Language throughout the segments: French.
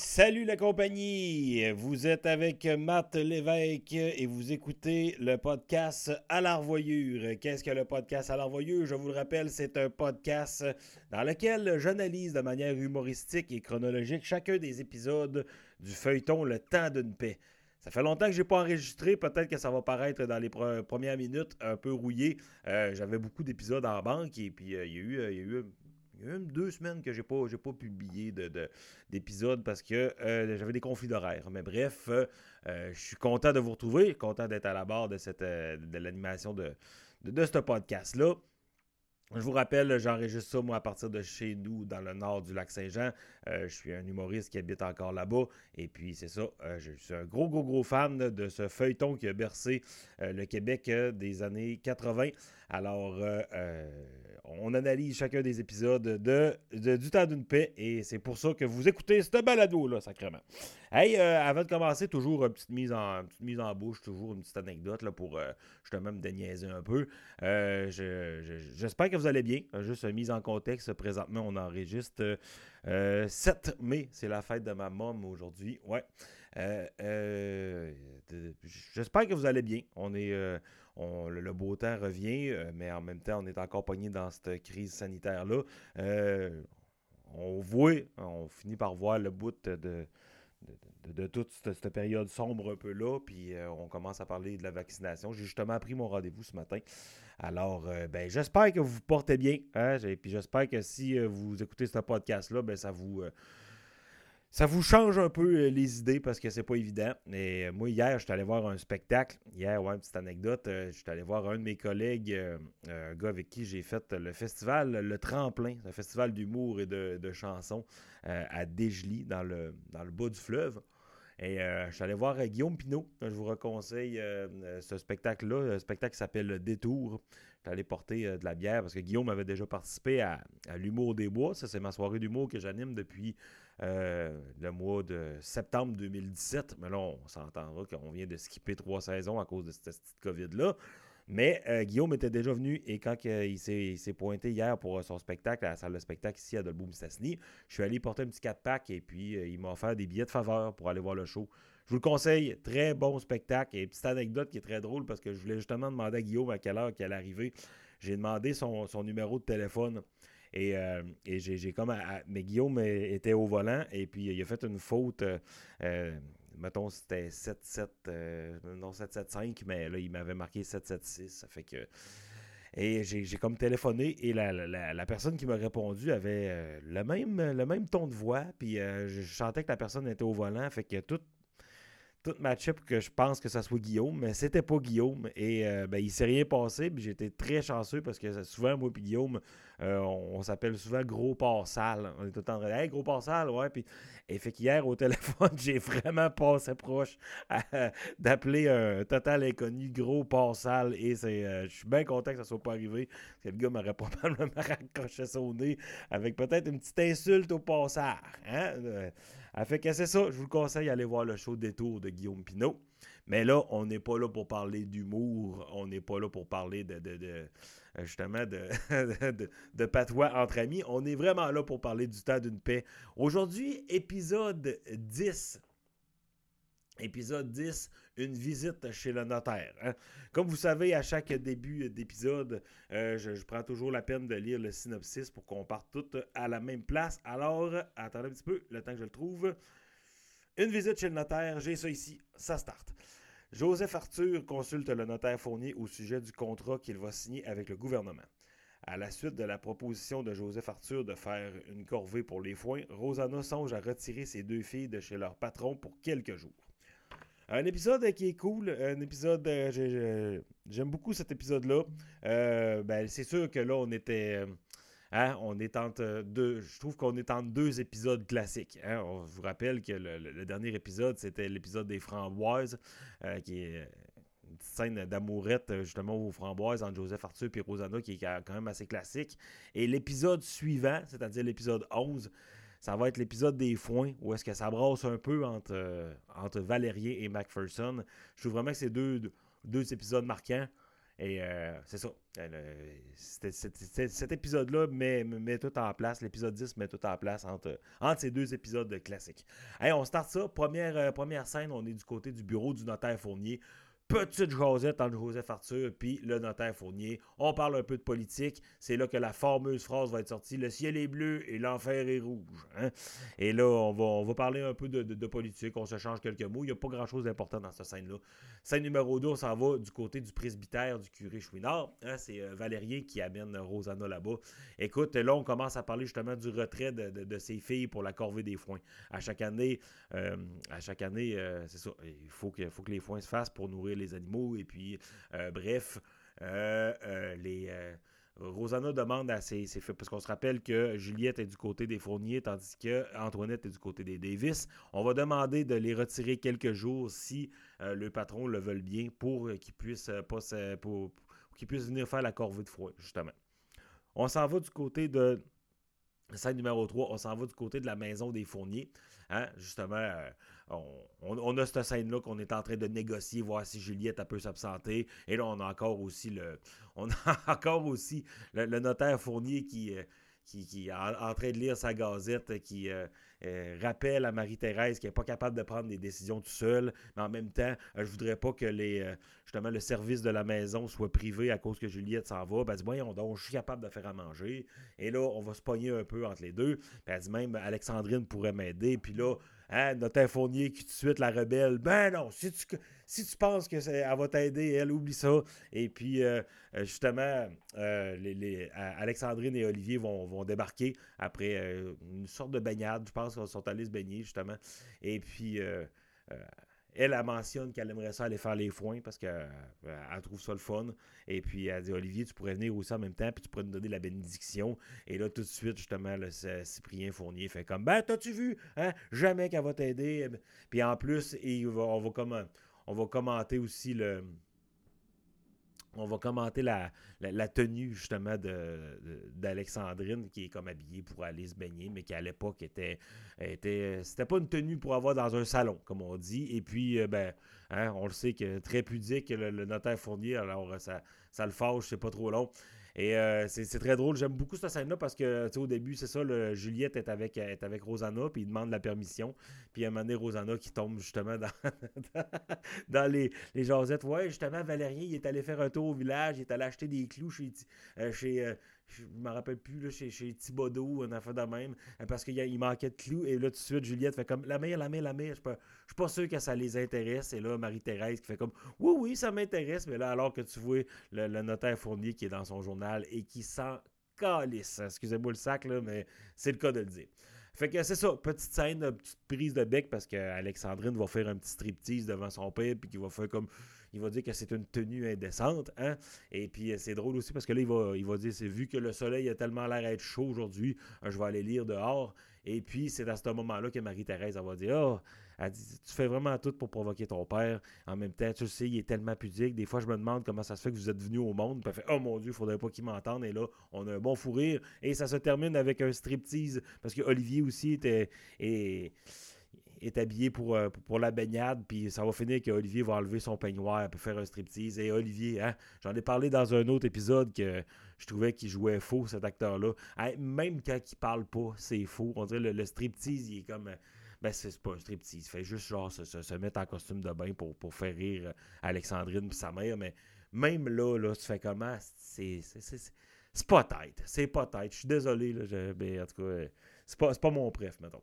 Salut la compagnie! Vous êtes avec Matt Lévesque et vous écoutez le podcast à l'arvoyure. Qu'est-ce que le podcast à l'arvoyure? Je vous le rappelle, c'est un podcast dans lequel j'analyse de manière humoristique et chronologique chacun des épisodes du feuilleton Le temps d'une paix. Ça fait longtemps que je n'ai pas enregistré. Peut-être que ça va paraître dans les premières minutes un peu rouillé. Euh, j'avais beaucoup d'épisodes en banque et puis euh, il y a eu, euh, il y a eu il y a même deux semaines que j'ai pas, pas publié d'épisodes parce que euh, j'avais des conflits d'horaire. Mais bref, euh, euh, je suis content de vous retrouver, content d'être à la barre de, cette, de l'animation de, de, ce podcast-là. Je vous rappelle, j'enregistre ça moi à partir de chez nous dans le nord du lac Saint-Jean. Je suis un humoriste qui habite encore là-bas. Et puis c'est ça, je suis un gros, gros, gros fan de ce feuilleton qui a bercé le Québec des années 80. Alors, on analyse chacun des épisodes de, Du temps d'une paix et c'est pour ça que vous écoutez ce balado-là, sacrément. Hey, euh, avant de commencer, toujours une petite mise en, mise en bouche, toujours une petite anecdote là, pour euh, justement me déniaiser un peu. Euh, j'espère que vous allez bien. Juste mise en contexte, présentement, on enregistre 7 mai, c'est la fête de ma mom aujourd'hui. Ouais. j'espère que vous allez bien. On est le, beau temps revient, euh, mais en même temps, on est encore dans cette crise sanitaire-là. Euh, on voit, on finit par voir le bout de, de, toute cette, période sombre un peu là, puis euh, on commence à parler de la vaccination. J'ai justement pris mon rendez-vous ce matin. Alors, ben, j'espère que vous vous portez bien, hein, puis j'espère que si vous écoutez ce podcast-là, ben, ça vous ça vous change un peu euh, les idées parce que c'est pas évident. Et euh, moi, hier, je suis allé voir un spectacle. Hier, ouais, une petite anecdote. Euh, je suis allé voir un de mes collègues, un gars avec qui j'ai fait le festival Le Tremplin, un festival d'humour et de, chansons à Dégely, dans le, dans le bas du fleuve. Et je suis allé voir Guillaume Pinot. Je vous reconseille ce spectacle-là. Le spectacle s'appelle Détour. Je suis allé porter de la bière parce que Guillaume avait déjà participé à l'Humour des Bois. Ça, c'est ma soirée d'humour que j'anime depuis euh, le mois de septembre 2017. Mais là, on s'entendra qu'on vient de skipper trois saisons à cause de cette petite COVID-là. Mais euh, Guillaume était déjà venu et quand il s'est pointé hier pour son spectacle à la salle de spectacle ici à Dolbeau-Mistassini, je suis allé porter un petit 4-pack et puis euh, il m'a offert des billets de faveur pour aller voir le show. Je vous le conseille, très bon spectacle. Et petite anecdote qui est très drôle parce que je voulais justement demander à Guillaume à quelle heure il allait arriver. J'ai demandé son, numéro de téléphone. Et, euh, j'ai comme. mais Guillaume était au volant et puis il a fait une faute. Euh, euh, mettons, c'était 7-7, non 7-7-5, mais là, il m'avait marqué 7-7-6. Ça fait que. Et j'ai comme téléphoné et la, personne qui m'a répondu avait le, même, le même ton de voix. Puis je sentais que la personne était au volant. Fait que tout, tout matchait pour que je pense que ça soit Guillaume, mais c'était pas Guillaume. Et ben, il s'est rien passé. Puis j'étais très chanceux parce que souvent, moi et Guillaume, euh, on, s'appelle souvent gros port sale. On est tout le temps Hey, gros port sale, ouais. Puis, et fait qu'hier, au téléphone, j'ai vraiment passé proche d'appeler un total inconnu gros port sale. Et c'est, euh, je suis bien content que ça soit pas arrivé. Parce que le gars m'aurait probablement raccroché son nez avec peut-être une petite insulte au passard. Hein? Euh, fait que c'est ça. Je vous le conseille, d'aller voir le show Détour de Guillaume Pinot. Mais là, on n'est pas là pour parler d'humour. On n'est pas là pour parler de euh, justement de, de, patois entre amis. On est vraiment là pour parler du temps d'une paix. Aujourd'hui, épisode 10. Épisode 10, une visite chez le notaire. Hein. Comme vous savez, à chaque début d'épisode, euh, je, prends toujours la peine de lire le synopsis pour qu'on parte toutes à la même place. Alors, attendez un petit peu, le temps que je le trouve. Une visite chez le notaire, j'ai ça ici, ça start. Joseph Arthur consulte le notaire Fournier au sujet du contrat qu'il va signer avec le gouvernement. À la suite de la proposition de Joseph Arthur de faire une corvée pour les foins, Rosanna songe à retirer ses deux filles de chez leur patron pour quelques jours. Un épisode qui est cool, un épisode, euh, j'aime beaucoup cet épisode-là. Euh, ben, c'est sûr que là, on était... Euh, Hein, on est deux, je trouve qu'on est entre deux épisodes classiques. Hein. On vous rappelle que le, dernier épisode, c'était l'épisode des framboises, euh, qui est une petite scène d'amourette justement aux framboises entre Joseph Arthur et Rosanna, qui est quand même assez classique. Et l'épisode suivant, c'est-à-dire l'épisode 11, ça va être l'épisode des foins, où est-ce que ça brasse un peu entre, euh, entre et Macpherson. Je trouve vraiment que c'est deux, deux épisodes marquants. Et c'est ça. cet épisode-là met, met, tout en place. L'épisode 10 met tout en place entre, entre ces deux épisodes classiques. Hey, on start ça. Première, première scène, on est du côté du bureau du notaire Fournier petite Josette entre Joseph Arthur puis le notaire Fournier. On parle un peu de politique. C'est là que la fameuse phrase va être sortie Le ciel est bleu et l'enfer est rouge. Hein. Et là, on va, on va parler un peu de, politique. On se change quelques mots. Il n'y a pas grand-chose d'important dans cette scène-là. Scène numéro 2, on s'en va du côté du presbytère du curé Chouinard. Hein. C'est euh, Valérien qui amène Rosanna là-bas. Écoute, là, on commence à parler justement du retrait de, ses filles pour la corvée des foins. À chaque année, euh, année, euh, c'est ça. Il faut faut que les foins se fassent pour nourrir les animaux. Et puis, euh, bref, euh, euh, les. Rosanna demande à ses, ses parce qu'on se rappelle que Juliette est du côté des Fourniers, tandis que Antoinette est du côté des Davis. On va demander de les retirer quelques jours si le patron le veut bien pour qu'ils puissent, pas, pour, qu'ils puissent venir faire la corvée de froid, justement. On s'en va du côté de. Scène numéro 3, on s'en va du côté de la maison des Fourniers. Hein? Justement, on, a cette scène-là qu'on est en train de négocier, voir si Juliette peut s'absenter. Et là, on a encore aussi le. On a encore aussi le, notaire Fournier qui. Euh, est en, train de lire sa gazette, qui euh, euh, rappelle à Marie-Thérèse qu'elle n'est pas capable de prendre des décisions tout seul, mais en même temps, je voudrais pas que les, le service de la maison soit privé à cause que Juliette s'en va. Ben, elle dit, voyons donc, je suis capable de faire à manger. Et là, on va se pogner un peu entre les deux. Puis elle dit même, Alexandrine pourrait m'aider. Puis là, Hein, notre Fournier qui tout suite la rebelle. Ben non, si tu, si tu penses qu'elle va t'aider, elle oublie ça. Et puis, euh, euh, justement, euh, Alexandrine et Olivier vont, vont débarquer après une sorte de baignade. Je pense qu'ils sont allés se baigner, justement. Et puis, elle, elle mentionne qu'elle aimerait ça aller faire les foins parce qu'elle euh, trouve ça le fun. Et puis, elle dit Olivier, tu pourrais venir aussi en même temps, puis tu pourrais nous donner la bénédiction. Et là, tout de suite, justement, le Cyprien Fournier fait comme Ben, t'as-tu vu hein? Jamais qu'elle va t'aider. Puis en plus, on, va on va commenter aussi le on va commenter la, tenue justement d'Alexandrine qui est comme habillée pour aller se baigner, mais qui à l'époque était, était c'était pas une tenue pour avoir dans un salon, comme on dit. Et puis, euh, ben, hein, on le sait que très pudique, le, notaire Fournier, alors ça, ça le fâche, c'est pas trop long. Et euh, c'est très drôle. J'aime beaucoup cette scène-là parce que, au début, c'est ça, Juliette est avec, est avec Rosanna, puis il demande la permission. Puis à un moment donné, Rosanna qui tombe justement dans, dans les, les jasettes. Ouais, justement, Valérien, il est allé faire un tour au village, il est allé acheter des clous chez, euh, chez, euh, je me rappelle plus, là, chez, chez Thibodeau, un affaire de même, euh, parce qu'il il manquait de clous. Et là, tout de suite, Juliette fait comme la mère, la mère, la mère. Je ne suis pas sûr que ça les intéresse. Et là, Marie-Thérèse qui fait comme oui, oui, ça m'intéresse. Mais là, alors que tu vois le, notaire Fournier qui est dans son journal et qui sent calisse. Excusez-moi le sac, là, mais c'est le cas de le dire. Fait que c'est ça, petite scène, petite prise de bec parce qu'Alexandrine va faire un petit striptease devant son père puis qu'il va faire comme il va dire que c'est une tenue indécente. Hein? Et puis, euh, c'est drôle aussi parce que là, il va, il va dire c'est vu que le soleil a tellement l'air d'être chaud aujourd'hui, euh, je vais aller lire dehors. Et puis, c'est à ce moment-là que Marie-Thérèse va dire oh, elle dit, tu fais vraiment tout pour provoquer ton père. En même temps, tu sais, il est tellement pudique. Des fois, je me demande comment ça se fait que vous êtes venu au monde. Puis elle fait, oh mon Dieu, il faudrait pas qu'il m'entende. Et là, on a un bon fou rire. Et ça se termine avec un striptease. Parce que Olivier aussi était. Et, est habillé pour, euh, pour la baignade, puis ça va finir qu'Olivier va enlever son peignoir pour faire un striptease. Et Olivier, hein, j'en ai parlé dans un autre épisode que je trouvais qu'il jouait faux, cet acteur-là. même quand il parle pas, c'est faux. On dirait le, le striptease, il est comme. Euh, ben, c'est pas un striptease. Il fait juste genre se, mettre en costume de bain pour, pour faire rire euh, Alexandrine et sa mère. Mais même là, là tu fais comment? C'est. Pas tête. C'est pas tête. Je suis désolé. Là, ben, en tout cas, c'est pas, pas mon préf, mettons.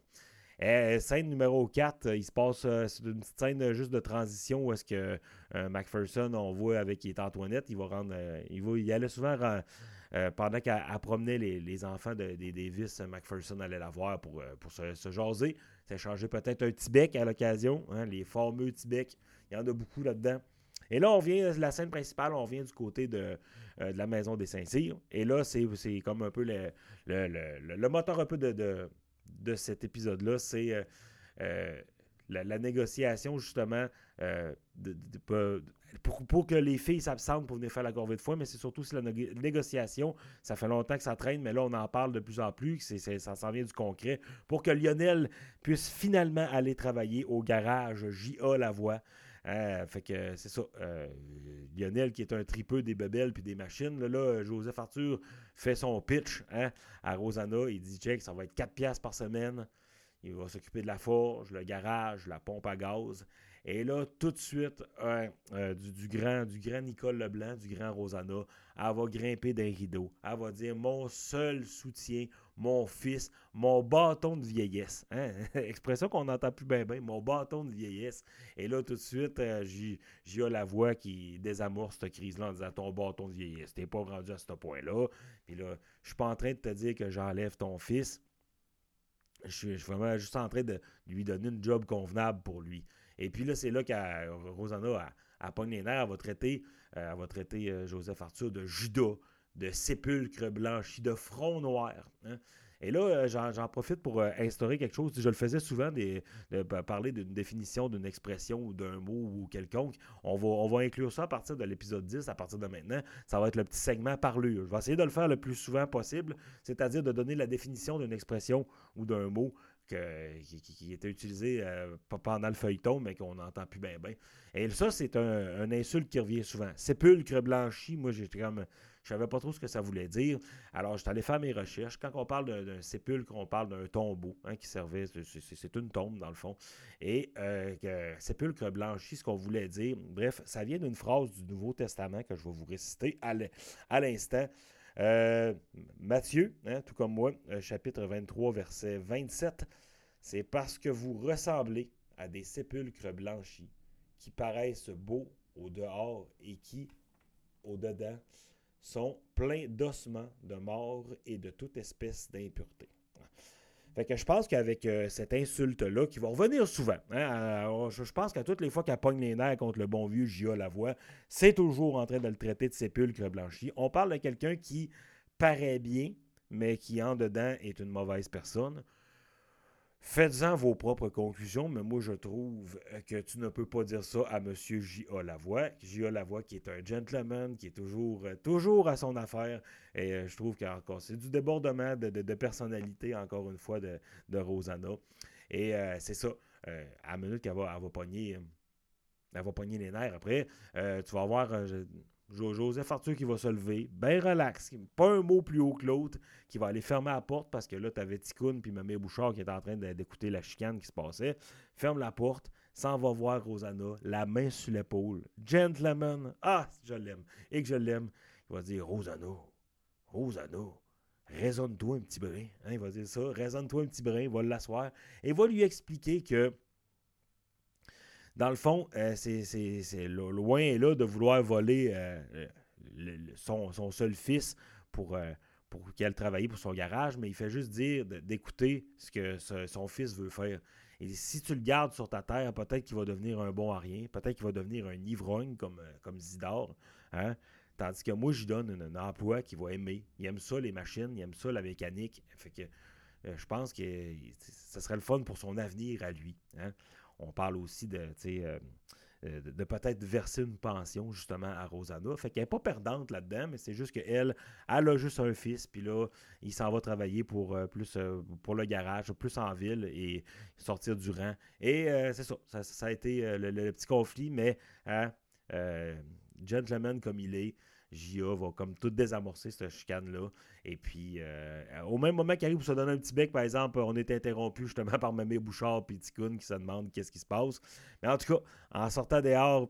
Euh, scène numéro 4, euh, il se passe, euh, une petite scène juste de transition où est-ce que Macpherson, on voit avec Antoinette, il va rendre, il va, il allait souvent pendant qu'elle promenait les, enfants des Davis, Macpherson allait la voir pour, pour se, jaser, s'échanger peut-être un Tibet à l'occasion, hein, les fameux Tibet, il y en a beaucoup là-dedans. Et là, on vient, la scène principale, on vient du côté de, la maison des Saint-Cyr. Et là, c'est comme un peu le, le, moteur un peu de de cet épisode-là, c'est euh, euh, la, négociation, justement, euh, pour, que les filles s'absentent pour venir faire la corvée de foi, mais c'est surtout la négociation. Ça fait longtemps que ça traîne, mais là, on en parle de plus en plus. ça s'en vient du concret. Pour que Lionel puisse finalement aller travailler au garage J.A. Lavoie. Euh, fait que c'est ça. Euh, Lionel, qui est un tripeux des bebelles puis des machines, là, Joseph Arthur fait son pitch hein, à Rosanna. Il dit check, ça va être 4 piastres par semaine. Il va s'occuper de la forge, le garage, la pompe à gaz. Et là, tout de suite, euh, du, grand, du grand Nicole Leblanc, du grand Rosanna, elle va grimper d'un rideau. Elle va dire Mon seul soutien, mon fils, mon bâton de vieillesse. Hein? Expression qu'on n'entend plus bien, bien, mon bâton de vieillesse. Et là, tout de suite, euh, j'ai la voix qui désamorce cette crise-là en disant Ton bâton de vieillesse, t'es pas rendu à ce point-là. Puis là, je suis pas en train de te dire que j'enlève ton fils. Je suis vraiment juste en train de lui donner une job convenable pour lui. Et puis là, c'est là que Rosanna, à pogne les nerfs, elle va traiter, euh, va traiter euh, Joseph Arthur de Judas, de sépulcre blanchi, de front noir. Hein. Et là, euh, j'en profite pour instaurer quelque chose. Je le faisais souvent, de parler d'une définition, d'une expression ou d'un mot ou quelconque. On va, on va inclure ça à partir de l'épisode 10, à partir de maintenant. Ça va être le petit segment parlure. Je vais essayer de le faire le plus souvent possible, c'est-à-dire de donner la définition d'une expression ou d'un mot qui, était utilisé euh, pendant le feuilleton, mais qu'on n'entend plus bien. Et ça, c'est un, insulte qui revient souvent. Sépulcre blanchi, moi j'étais comme. Je savais pas trop ce que ça voulait dire. Alors, j'étais allé faire mes recherches. Quand on parle d'un sépulcre, on parle d'un tombeau hein, qui servait. C'est une tombe, dans le fond. Et euh, sépulcre blanchi, ce qu'on voulait dire. Bref, ça vient d'une phrase du Nouveau Testament que je vais vous réciter à l'instant. Euh, Matthieu, hein, tout comme moi, euh, chapitre 23, verset 27, c'est parce que vous ressemblez à des sépulcres blanchis qui paraissent beaux au dehors et qui, au dedans, sont pleins d'ossements, de morts et de toute espèce d'impureté. Fait que je pense qu'avec euh, cette insulte-là, qui va revenir souvent, hein, je, pense qu'à toutes les fois qu'elle pogne les nerfs contre le bon vieux J.A. Lavoie, c'est toujours en train de le traiter de sépulcre blanchi. On parle de quelqu'un qui paraît bien, mais qui en dedans est une mauvaise personne. Faites-en vos propres conclusions, mais moi je trouve euh, que tu ne peux pas dire ça à M. J.A. Lavoie. J.A. Lavoie qui est un gentleman, qui est toujours, euh, toujours à son affaire. Et euh, je trouve que c'est du débordement de, personnalité, encore une fois, de, de Rosanna. Et c'est ça. à la minute qu'elle va, elle va pogner. Elle va pogner les nerfs. Après, tu vas voir Joseph Arthur qui va se lever, bien relax, pas un mot plus haut que l'autre, qui va aller fermer la porte parce que là, tu avais Ticoun puis Mamie Bouchard qui est en train d'écouter la chicane qui se passait. Ferme la porte, s'en va voir Rosanna, la main sur l'épaule. Gentleman, ah, je l'aime. Et que je l'aime, il va dire Rosanna, Rosanna, raisonne-toi un petit brin. Hein, il va dire ça, raisonne-toi un petit brin, il va l'asseoir et va lui expliquer que dans le fond, euh, c'est loin et là de vouloir voler euh, son, seul fils pour, euh, pour qu'il travailler pour son garage, mais il fait juste dire d'écouter ce que son fils veut faire. Et si tu le gardes sur ta terre, peut-être qu'il va devenir un bon à peut-être qu'il va devenir un ivrogne comme, Zidore. Hein? Tandis que moi, je donne un, emploi qu'il va aimer. Il aime ça, les machines, il aime ça, la mécanique. Je pense que ce serait le fun pour son avenir à lui. Hein? On parle aussi de, euh, euh, de, peut-être verser une pension justement à Rosanna. Fait qu'elle n'est pas perdante là-dedans, mais c'est juste qu'elle, elle a juste un fils, puis là, il s'en va travailler pour euh, plus pour le garage, plus en ville et sortir du rang. Et c'est ça, ça, a été le, petit conflit, mais hein, gentleman comme il est, Gia va comme tout désamorcer cette chicane-là. Et puis, euh, au même moment qu'il arrive pour se donner un petit bec, par exemple, on est interrompu justement par Mamé Bouchard et Ticoun qui se demandent qu'est-ce qui se passe. Mais en tout cas, en sortant dehors,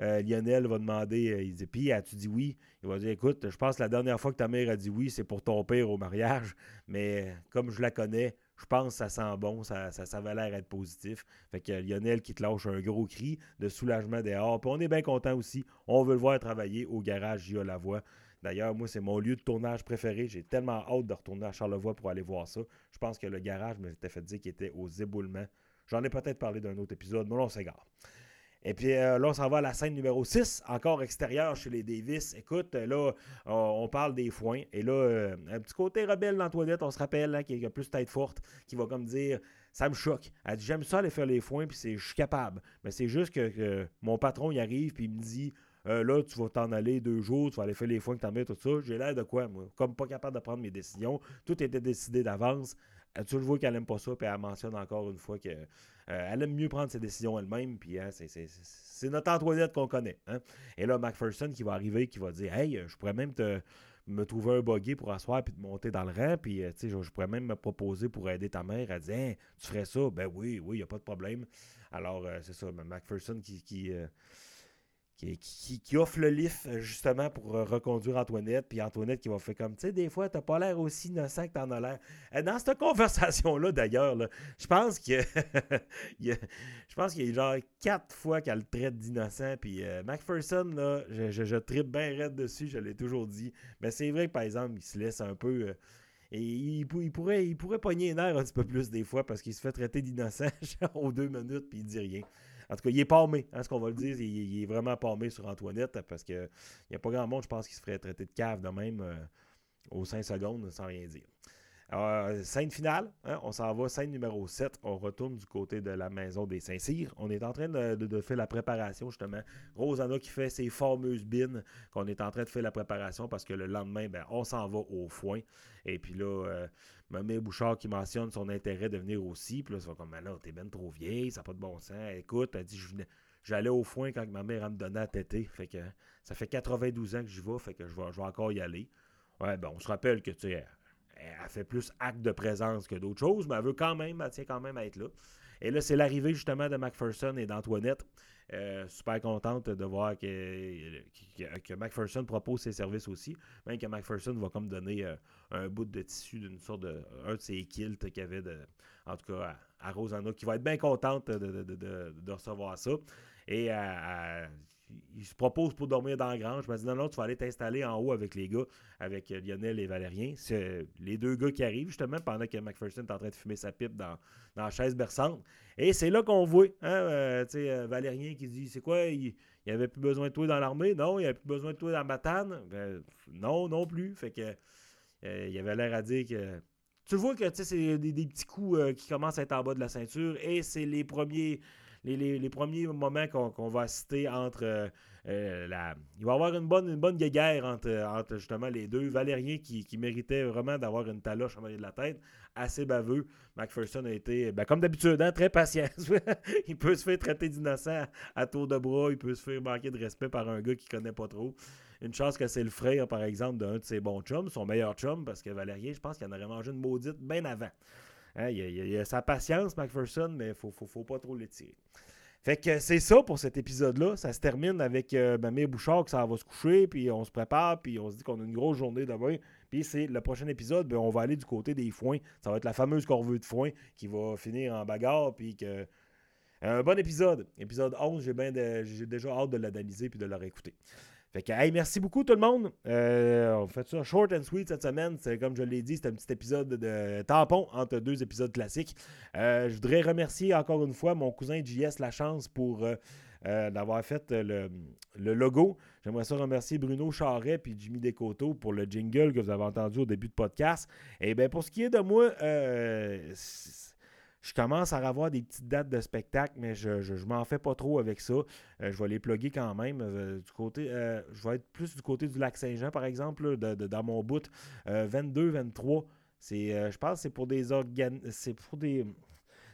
euh, Lionel va demander, euh, il dit, puis as-tu dit oui? Il va dire, écoute, je pense que la dernière fois que ta mère a dit oui, c'est pour ton père au mariage, mais comme je la connais, je pense que ça sent bon, ça, ça, ça l'air être positif. Fait que Lionel qui te lâche un gros cri de soulagement dehors. Puis on est bien content aussi. On veut le voir travailler au garage la Lavoie. D'ailleurs, moi, c'est mon lieu de tournage préféré. J'ai tellement hâte de retourner à Charlevoix pour aller voir ça. Je pense que le garage m'était fait dire qu'il était aux éboulements. J'en ai peut-être parlé d'un autre épisode, mais on s'égare. Et puis euh, là, on s'en va à la scène numéro 6, encore extérieure chez les Davis. Écoute, euh, là, on parle des foins. Et là, euh, un petit côté rebelle dans toilette, on se rappelle, hein, qui a plus tête forte, qui va comme dire Ça me choque. Elle dit J'aime ça aller faire les foins, puis je suis capable. Mais c'est juste que, mon patron, il arrive, puis il me dit là, tu vas t'en aller deux jours, tu vas aller faire les foins que t'en mets, tout ça. J'ai l'air de quoi, moi? Comme pas capable de prendre mes décisions. Tout était décidé d'avance. Tu le vois qu'elle n'aime pas ça, puis elle mentionne encore une fois qu'elle aime mieux prendre ses décisions elle-même, puis hein, c'est notre Antoinette qu'on connaît. Hein. Et là, McPherson qui va arriver, qui va dire Hey, je pourrais même te me trouver un buggy pour asseoir puis te monter dans le rang. Puis, tu sais, je, pourrais même me proposer pour aider ta mère. Elle dit hein, Tu ferais ça? Ben oui, oui, il n'y a pas de problème. Alors, c'est ça, McPherson qui, qui, qui, offre le lift euh, justement pour euh, reconduire Antoinette. Puis Antoinette qui va faire comme, tu sais, des fois, t'as pas l'air aussi innocent que t'en as l'air. Euh, dans cette conversation-là, d'ailleurs, je pense que je pense qu'il y a genre quatre fois qu'elle le traite d'innocent. Puis Macpherson, là, je, je, tripe bien raide dessus, je l'ai toujours dit. Mais c'est vrai que, par exemple, il se laisse un peu... et il, pourrait, il pourrait pogner un air un petit peu plus des fois parce qu'il se fait traiter d'innocent aux deux minutes puis il dit rien. En tout cas, il est palmé, hein, ce qu'on va le dire. Il, est vraiment palmé sur Antoinette parce qu'il n'y a pas grand monde, je pense, qui se ferait traiter de cave de même euh, aux 5 secondes sans rien dire. Alors, scène finale, hein, on s'en va, scène numéro 7. On retourne du côté de la maison des Saint-Cyr. On est en train de, faire la préparation, justement. Rosanna qui fait ses fameuses bines, qu'on est en train de faire la préparation parce que le lendemain, ben, on s'en va au foin. Et puis là, euh, Mamie Bouchard qui mentionne son intérêt de venir aussi. Puis là, ça va comme, là, t'es ben trop vieille, ça n'a pas de bon sens. Écoute, elle dit, j'allais au foin quand ma mère me donnait à téter. Fait que ça fait 92 ans que j'y vais, fait que je vais, je vais encore y aller. Ouais, ben, on se rappelle que, tu sais, elle fait plus acte de présence que d'autres choses, mais elle veut quand même, elle tient quand même à être là. Et là, c'est l'arrivée justement de McPherson et d'Antoinette. Euh, super contente de voir que, que, McPherson propose ses services aussi. Même que McPherson va comme donner euh, un bout de tissu d'une sorte de. un de ses kilts qu'il avait de, en tout cas à, Rosanna, qui va être bien contente de, recevoir ça. Et à, il se propose pour dormir dans la grange. Je me dis non, non, tu vas aller t'installer en haut avec les gars, avec euh, Lionel et Valérien. C'est les deux gars qui arrivent justement pendant que McPherson est en train de fumer sa pipe dans, dans la chaise berçante. Et c'est là qu'on voit hein, euh, euh, Valérien qui dit C'est quoi il, n'y avait plus besoin de toi dans l'armée? Non, il n'y avait plus besoin de toi dans la matane ben, Non, non plus. Fait que il avait l'air à dire que. Tu vois que c'est des, des, petits coups qui commencent à être en bas de la ceinture et c'est les premiers les, premiers moments qu'on va citer entre euh, euh, la. Il va y avoir une bonne, une bonne guéguerre entre, entre justement les deux. Valérien qui, méritait vraiment d'avoir une taloche en arrière de la tête, assez baveux. McPherson a été, ben, comme d'habitude, hein, très patient. il peut se faire traiter d'innocent à, tour de bras, il peut se faire manquer de respect par un gars qu'il connaît pas trop. Une chance que c'est le frère, par exemple, d'un de ses bons chums, son meilleur chum, parce que Valérien, je pense qu'il en aurait mangé une maudite bien avant. Hein, il, y a, sa patience, McPherson, mais il faut, faut, pas trop l'étirer. Fait que c'est ça pour cet épisode-là. Ça se termine avec euh, Mamie Bouchard que ça va se coucher, puis on se prépare, puis on se dit qu'on a une grosse journée demain. Puis c'est le prochain épisode, ben, on va aller du côté des foins. Ça va être la fameuse corvée de foin qui va finir en bagarre, puis que. Un bon épisode. Épisode 11, j'ai déjà hâte de l'analyser puis de le réécouter. Fait que, hey, merci beaucoup tout le monde. Euh, on fait ça short and sweet cette semaine. C'est comme je l'ai dit, c'est un petit épisode de tampon entre deux épisodes classiques. Euh, je voudrais remercier encore une fois mon cousin JS La Chance pour euh, d'avoir fait le, logo. J'aimerais ça remercier Bruno Charret et Jimmy Descoteaux pour le jingle que vous avez entendu au début de podcast. Et bien pour ce qui est de moi, je commence à avoir des petites dates de spectacle, mais je, ne m'en fais pas trop avec ça. Euh, je vais les plugger quand même. Euh, du côté, euh, je vais être plus du côté du lac Saint-Jean, par exemple, dans mon bout. 22, 23. C'est, je pense que c'est pour des organes. C'est pour des.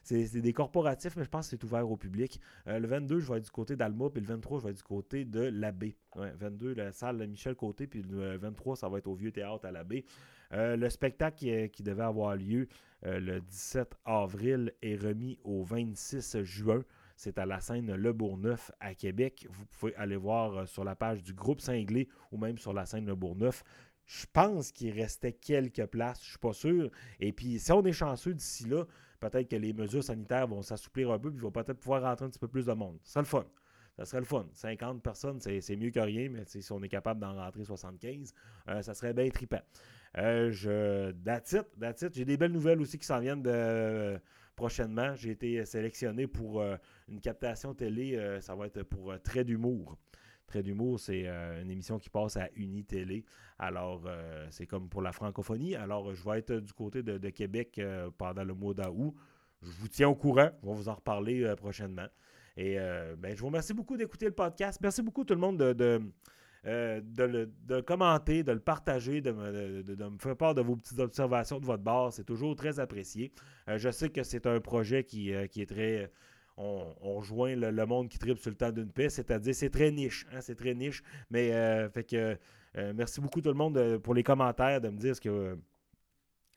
C'est des corporatifs, mais je pense que c'est ouvert au public. le 22, je vais être du côté d'Alma, puis le 23, je vais être du côté de l'abbé. Ouais, 22, la salle Michel Côté, puis le 23, ça va être au Vieux Théâtre à l'abbé. le spectacle qui, devait avoir lieu le 17 avril est remis au 26 juin. C'est à la scène Le Bourgneuf à Québec. Vous pouvez aller voir euh, sur la page du groupe Cinglé ou même sur la scène Le Bourgneuf. Je pense qu'il restait quelques places, je ne suis pas sûr. Et puis, si on est chanceux d'ici là, peut-être que les mesures sanitaires vont s'assouplir un peu, puis il va peut-être pouvoir rentrer un petit peu plus de monde. Ça serait le fun. Ça serait le fun. 50 personnes, c'est mieux que rien, mais si on est capable d'en rentrer 75, euh, ça serait bien trippant. Euh, J'ai des belles nouvelles aussi qui s'en viennent de, prochainement. J'ai été sélectionné pour euh, une captation télé. ça va être pour Trait d'humour. Trait d'humour, c'est une émission qui passe à Unitélé. Alors, c'est comme pour la francophonie. Alors, je vais être du côté de, Québec pendant le mois d'août. Je vous tiens au courant. On va vous en reparler prochainement. Et ben, je vous remercie beaucoup d'écouter le podcast. Merci beaucoup tout le monde de de, le, commenter, de le partager, de me, de, faire part de vos petites observations de votre bord. C'est toujours très apprécié. je sais que c'est un projet qui, qui est très on, rejoint le, monde qui tripe sur le temps d'une paix, c'est-à-dire c'est très niche, hein, c'est très niche. Mais euh, fait que euh, merci beaucoup tout le monde euh, pour les commentaires, de me dire ce que,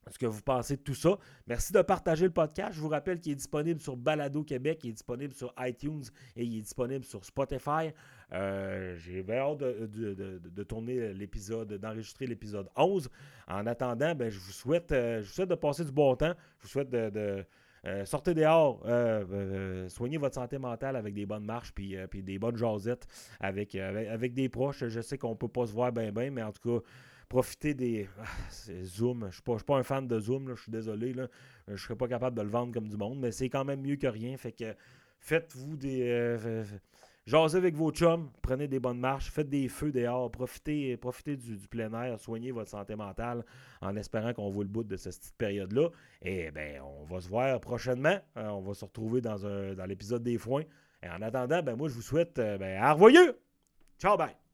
ce que vous pensez de tout ça. Merci de partager le podcast. Je vous rappelle qu'il est disponible sur Balado Québec, il est disponible sur iTunes et il est disponible sur Spotify. J'ai bien hâte de, tourner l'épisode, d'enregistrer l'épisode 11. En attendant, ben, je, vous souhaite, je vous souhaite de passer du bon temps. Je vous souhaite de euh, sortez dehors, euh, euh, soignez votre santé mentale avec des bonnes marches puis, puis des bonnes jasettes avec, avec, des proches. Je sais qu'on ne peut pas se voir bien, bien, mais en tout cas, profitez des. Ah, Zoom. Je ne suis, pas un fan de Zoom, je suis désolé. Là. Je ne serais pas capable de le vendre comme du monde, mais c'est quand même mieux que rien. Fait que faites-vous des. Jasez avec vos chums, prenez des bonnes marches, faites des feux dehors, profitez, profitez du, plein air, soignez votre santé mentale en espérant qu'on voit le bout de cette petite période-là. Et bien, on va se voir prochainement. Euh, on va se retrouver dans, l'épisode des foins. Et en attendant, ben, moi, je vous souhaite euh, ben, à! Ciao, bye!